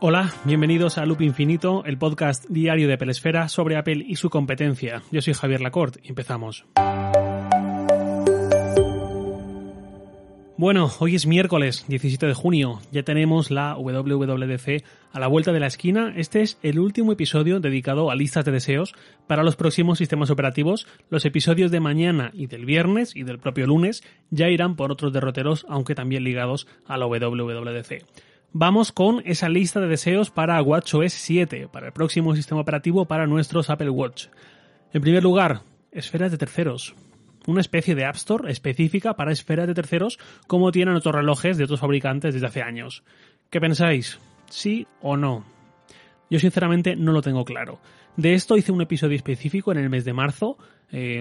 Hola, bienvenidos a Loop Infinito, el podcast diario de Pelesfera sobre Apple y su competencia. Yo soy Javier Lacorte y empezamos. Bueno, hoy es miércoles 17 de junio, ya tenemos la WWDC a la vuelta de la esquina. Este es el último episodio dedicado a listas de deseos para los próximos sistemas operativos. Los episodios de mañana y del viernes y del propio lunes ya irán por otros derroteros, aunque también ligados a la WWDC. Vamos con esa lista de deseos para WatchOS 7, para el próximo sistema operativo para nuestros Apple Watch. En primer lugar, esferas de terceros. Una especie de App Store específica para esferas de terceros como tienen otros relojes de otros fabricantes desde hace años. ¿Qué pensáis? ¿Sí o no? Yo sinceramente no lo tengo claro. De esto hice un episodio específico en el mes de marzo. Eh,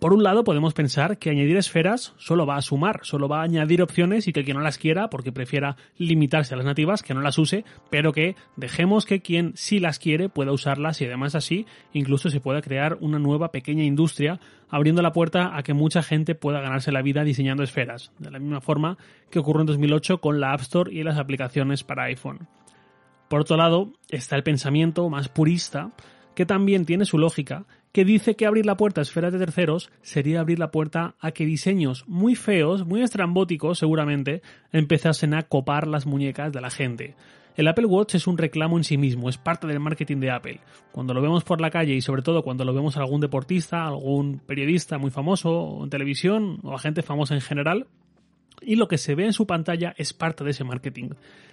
por un lado, podemos pensar que añadir esferas solo va a sumar, solo va a añadir opciones y que quien no las quiera, porque prefiera limitarse a las nativas, que no las use, pero que dejemos que quien sí las quiere pueda usarlas y además así incluso se pueda crear una nueva pequeña industria abriendo la puerta a que mucha gente pueda ganarse la vida diseñando esferas, de la misma forma que ocurrió en 2008 con la App Store y las aplicaciones para iPhone. Por otro lado, está el pensamiento más purista que también tiene su lógica, que dice que abrir la puerta a esferas de terceros sería abrir la puerta a que diseños muy feos, muy estrambóticos seguramente, empezasen a copar las muñecas de la gente. El Apple Watch es un reclamo en sí mismo, es parte del marketing de Apple. Cuando lo vemos por la calle y sobre todo cuando lo vemos a algún deportista, algún periodista muy famoso en televisión o a gente famosa en general, y lo que se ve en su pantalla es parte de ese marketing.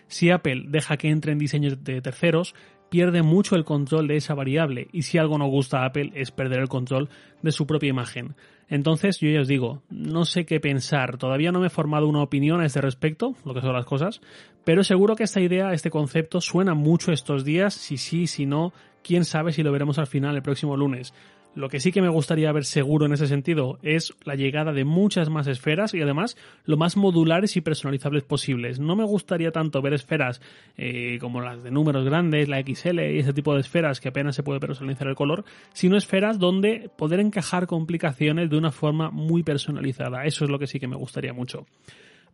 Si Apple deja que entren diseños de terceros, pierde mucho el control de esa variable y si algo no gusta a Apple es perder el control de su propia imagen. Entonces yo ya os digo, no sé qué pensar, todavía no me he formado una opinión a este respecto, lo que son las cosas, pero seguro que esta idea, este concepto suena mucho estos días, si sí, si no, quién sabe si lo veremos al final el próximo lunes. Lo que sí que me gustaría ver seguro en ese sentido es la llegada de muchas más esferas y además lo más modulares y personalizables posibles. No me gustaría tanto ver esferas eh, como las de números grandes, la XL y ese tipo de esferas que apenas se puede personalizar el color, sino esferas donde poder encajar complicaciones de una forma muy personalizada. Eso es lo que sí que me gustaría mucho.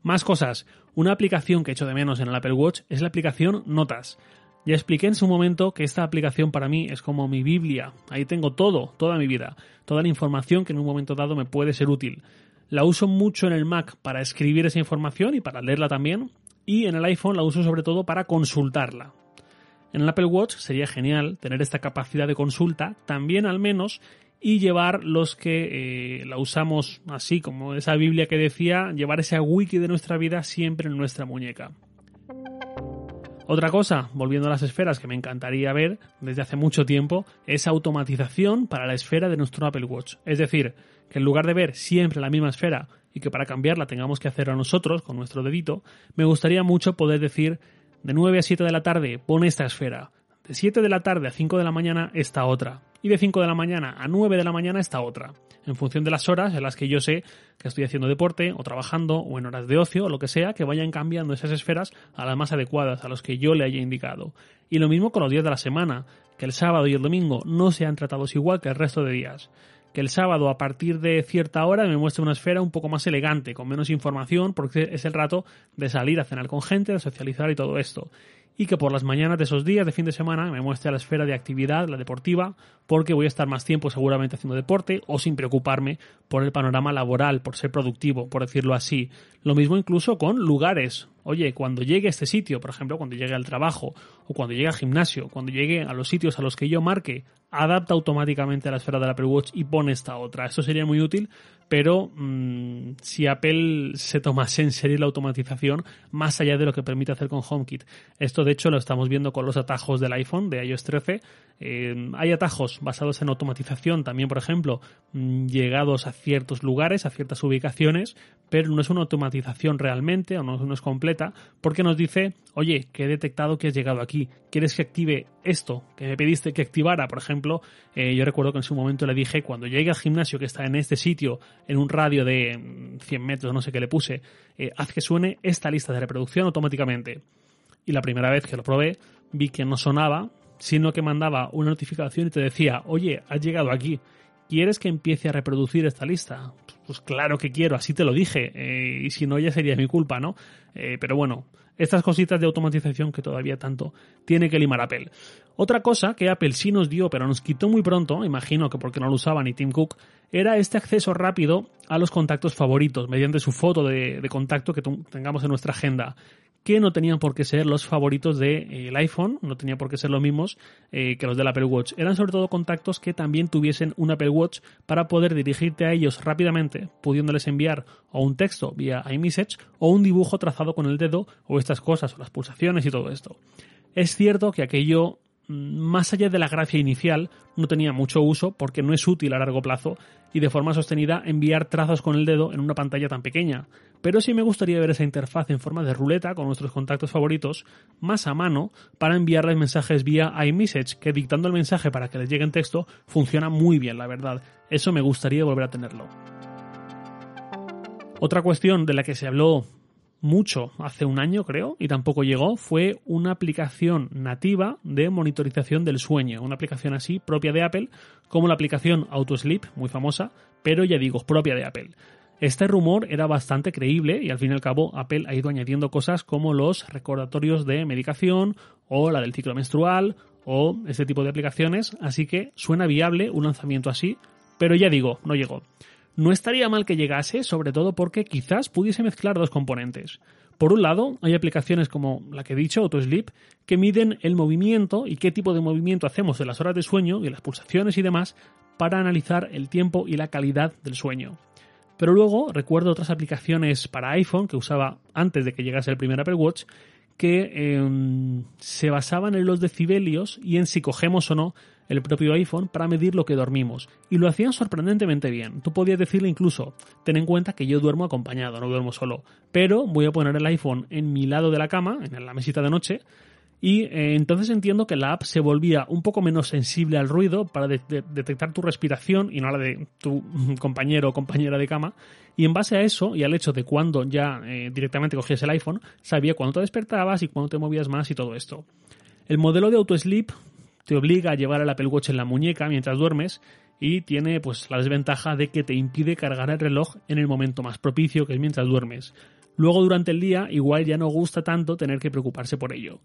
Más cosas. Una aplicación que echo de menos en el Apple Watch es la aplicación Notas. Ya expliqué en su momento que esta aplicación para mí es como mi Biblia. Ahí tengo todo, toda mi vida, toda la información que en un momento dado me puede ser útil. La uso mucho en el Mac para escribir esa información y para leerla también. Y en el iPhone la uso sobre todo para consultarla. En el Apple Watch sería genial tener esta capacidad de consulta, también al menos, y llevar los que eh, la usamos así, como esa Biblia que decía, llevar ese wiki de nuestra vida siempre en nuestra muñeca. Otra cosa, volviendo a las esferas que me encantaría ver desde hace mucho tiempo, es automatización para la esfera de nuestro Apple Watch. Es decir, que en lugar de ver siempre la misma esfera y que para cambiarla tengamos que hacerlo nosotros con nuestro dedito, me gustaría mucho poder decir de 9 a 7 de la tarde pon esta esfera, de 7 de la tarde a 5 de la mañana esta otra, y de 5 de la mañana a 9 de la mañana esta otra en función de las horas en las que yo sé que estoy haciendo deporte o trabajando o en horas de ocio o lo que sea, que vayan cambiando esas esferas a las más adecuadas, a los que yo le haya indicado. Y lo mismo con los días de la semana, que el sábado y el domingo no sean tratados igual que el resto de días. Que el sábado a partir de cierta hora me muestre una esfera un poco más elegante, con menos información, porque es el rato de salir a cenar con gente, de socializar y todo esto y que por las mañanas de esos días de fin de semana me muestre la esfera de actividad, la deportiva, porque voy a estar más tiempo seguramente haciendo deporte o sin preocuparme por el panorama laboral, por ser productivo, por decirlo así. Lo mismo incluso con lugares. Oye, cuando llegue a este sitio, por ejemplo, cuando llegue al trabajo o cuando llegue al gimnasio, cuando llegue a los sitios a los que yo marque, adapta automáticamente a la esfera del Apple Watch y pone esta otra. Esto sería muy útil, pero mmm, si Apple se tomase en serio la automatización más allá de lo que permite hacer con HomeKit. Esto de hecho lo estamos viendo con los atajos del iPhone de iOS 13. Eh, hay atajos basados en automatización también, por ejemplo, mmm, llegados a ciertos lugares, a ciertas ubicaciones, pero no es una automatización realmente o no, no es completa porque nos dice, oye, que he detectado que has llegado aquí, ¿quieres que active esto que me pediste que activara? Por ejemplo, eh, yo recuerdo que en su momento le dije, cuando llegue al gimnasio que está en este sitio, en un radio de 100 metros, no sé qué le puse, eh, haz que suene esta lista de reproducción automáticamente. Y la primera vez que lo probé, vi que no sonaba, sino que mandaba una notificación y te decía, oye, has llegado aquí. ¿quieres que empiece a reproducir esta lista? Pues claro que quiero, así te lo dije, eh, y si no ya sería mi culpa, ¿no? Eh, pero bueno, estas cositas de automatización que todavía tanto tiene que limar Apple. Otra cosa que Apple sí nos dio, pero nos quitó muy pronto, imagino que porque no lo usaba ni Tim Cook, era este acceso rápido a los contactos favoritos mediante su foto de, contacto que tengamos en nuestra agenda que no tenían por qué ser los favoritos del de, eh, iPhone, no tenía por qué ser los mismos eh, que los del Apple Watch. Eran sobre todo contactos que también tuviesen un Apple Watch para poder dirigirte a ellos rápidamente, pudiéndoles enviar o un texto vía iMessage o un dibujo trazado con el dedo o estas cosas o las pulsaciones y todo esto. Es cierto que aquello más allá de la gracia inicial, no tenía mucho uso porque no es útil a largo plazo y de forma sostenida enviar trazos con el dedo en una pantalla tan pequeña pero sí me gustaría ver esa interfaz en forma de ruleta con nuestros contactos favoritos más a mano para enviarles mensajes vía iMessage, que dictando el mensaje para que les llegue en texto funciona muy bien, la verdad. Eso me gustaría volver a tenerlo. Otra cuestión de la que se habló mucho hace un año, creo, y tampoco llegó, fue una aplicación nativa de monitorización del sueño. Una aplicación así propia de Apple, como la aplicación AutoSleep, muy famosa, pero ya digo, propia de Apple. Este rumor era bastante creíble y al fin y al cabo Apple ha ido añadiendo cosas como los recordatorios de medicación o la del ciclo menstrual o este tipo de aplicaciones, así que suena viable un lanzamiento así, pero ya digo, no llegó. No estaría mal que llegase, sobre todo porque quizás pudiese mezclar dos componentes. Por un lado, hay aplicaciones como la que he dicho, AutoSleep, que miden el movimiento y qué tipo de movimiento hacemos en las horas de sueño y las pulsaciones y demás para analizar el tiempo y la calidad del sueño. Pero luego recuerdo otras aplicaciones para iPhone que usaba antes de que llegase el primer Apple Watch que em, se basaban en los decibelios y en si cogemos o no el propio iPhone para medir lo que dormimos. Y lo hacían sorprendentemente bien. Tú podías decirle incluso, ten en cuenta que yo duermo acompañado, no duermo solo. Pero voy a poner el iPhone en mi lado de la cama, en la mesita de noche, y eh, entonces entiendo que la app se volvía un poco menos sensible al ruido para detectar tu respiración y no la de tu compañero o compañera de cama. Y en base a eso y al hecho de cuando ya eh, directamente cogías el iPhone, sabía cuándo te despertabas y cuándo te movías más y todo esto. El modelo de AutoSleep te obliga a llevar el Apple Watch en la muñeca mientras duermes y tiene pues la desventaja de que te impide cargar el reloj en el momento más propicio que es mientras duermes. Luego durante el día igual ya no gusta tanto tener que preocuparse por ello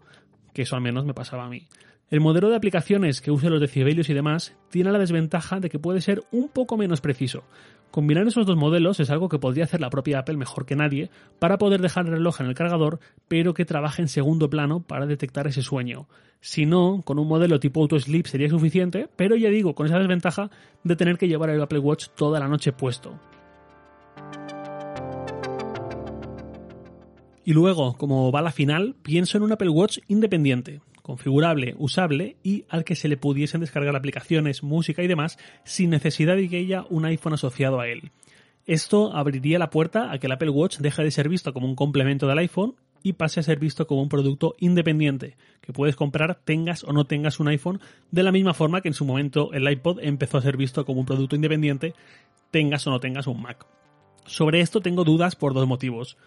que eso al menos me pasaba a mí. El modelo de aplicaciones que use los decibelios y demás tiene la desventaja de que puede ser un poco menos preciso. Combinar esos dos modelos es algo que podría hacer la propia Apple mejor que nadie para poder dejar el reloj en el cargador, pero que trabaje en segundo plano para detectar ese sueño. Si no, con un modelo tipo Auto Sleep sería suficiente, pero ya digo, con esa desventaja de tener que llevar el Apple Watch toda la noche puesto. Y luego, como va la final, pienso en un Apple Watch independiente, configurable, usable y al que se le pudiesen descargar aplicaciones, música y demás sin necesidad de que haya un iPhone asociado a él. Esto abriría la puerta a que el Apple Watch deje de ser visto como un complemento del iPhone y pase a ser visto como un producto independiente, que puedes comprar tengas o no tengas un iPhone, de la misma forma que en su momento el iPod empezó a ser visto como un producto independiente, tengas o no tengas un Mac. Sobre esto tengo dudas por dos motivos.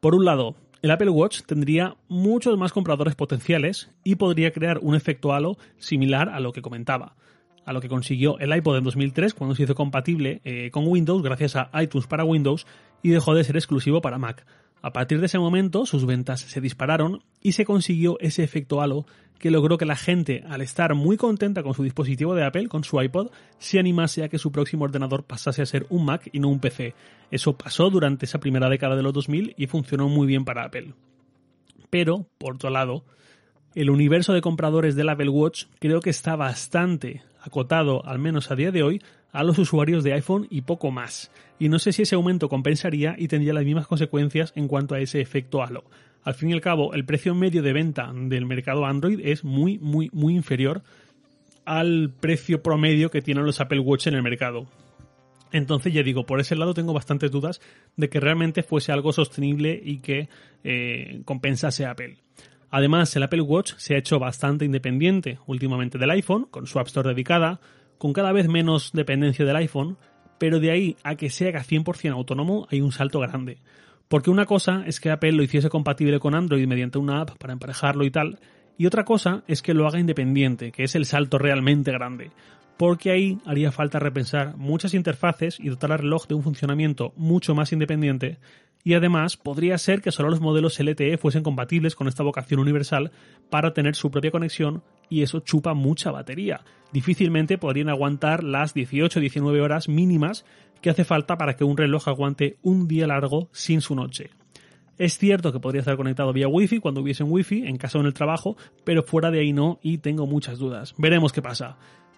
Por un lado, el Apple Watch tendría muchos más compradores potenciales y podría crear un efecto halo similar a lo que comentaba, a lo que consiguió el iPod en 2003 cuando se hizo compatible eh, con Windows gracias a iTunes para Windows y dejó de ser exclusivo para Mac. A partir de ese momento sus ventas se dispararon y se consiguió ese efecto halo que logró que la gente, al estar muy contenta con su dispositivo de Apple, con su iPod, se animase a que su próximo ordenador pasase a ser un Mac y no un PC. Eso pasó durante esa primera década de los 2000 y funcionó muy bien para Apple. Pero, por otro lado, el universo de compradores del Apple Watch creo que está bastante acotado, al menos a día de hoy, a los usuarios de iPhone y poco más. Y no sé si ese aumento compensaría y tendría las mismas consecuencias en cuanto a ese efecto halo. Al fin y al cabo, el precio medio de venta del mercado Android es muy, muy, muy inferior al precio promedio que tienen los Apple Watch en el mercado. Entonces, ya digo, por ese lado tengo bastantes dudas de que realmente fuese algo sostenible y que eh, compensase a Apple. Además, el Apple Watch se ha hecho bastante independiente últimamente del iPhone, con su App Store dedicada, con cada vez menos dependencia del iPhone, pero de ahí a que sea 100% autónomo hay un salto grande. Porque una cosa es que Apple lo hiciese compatible con Android mediante una app para emparejarlo y tal, y otra cosa es que lo haga independiente, que es el salto realmente grande. porque ahí haría falta repensar muchas interfaces y dotar al reloj de un funcionamiento mucho más independiente y además podría ser que solo los modelos LTE fuesen compatibles con esta vocación universal para tener su propia conexión y eso chupa mucha batería. Difícilmente podrían aguantar las 18-19 horas mínimas que hace falta para que un reloj aguante un día largo sin su noche. Es cierto que podría estar conectado vía Wi-Fi cuando hubiese un Wi-Fi en casa en el trabajo, pero fuera de ahí no y tengo muchas dudas. Veremos qué pasa.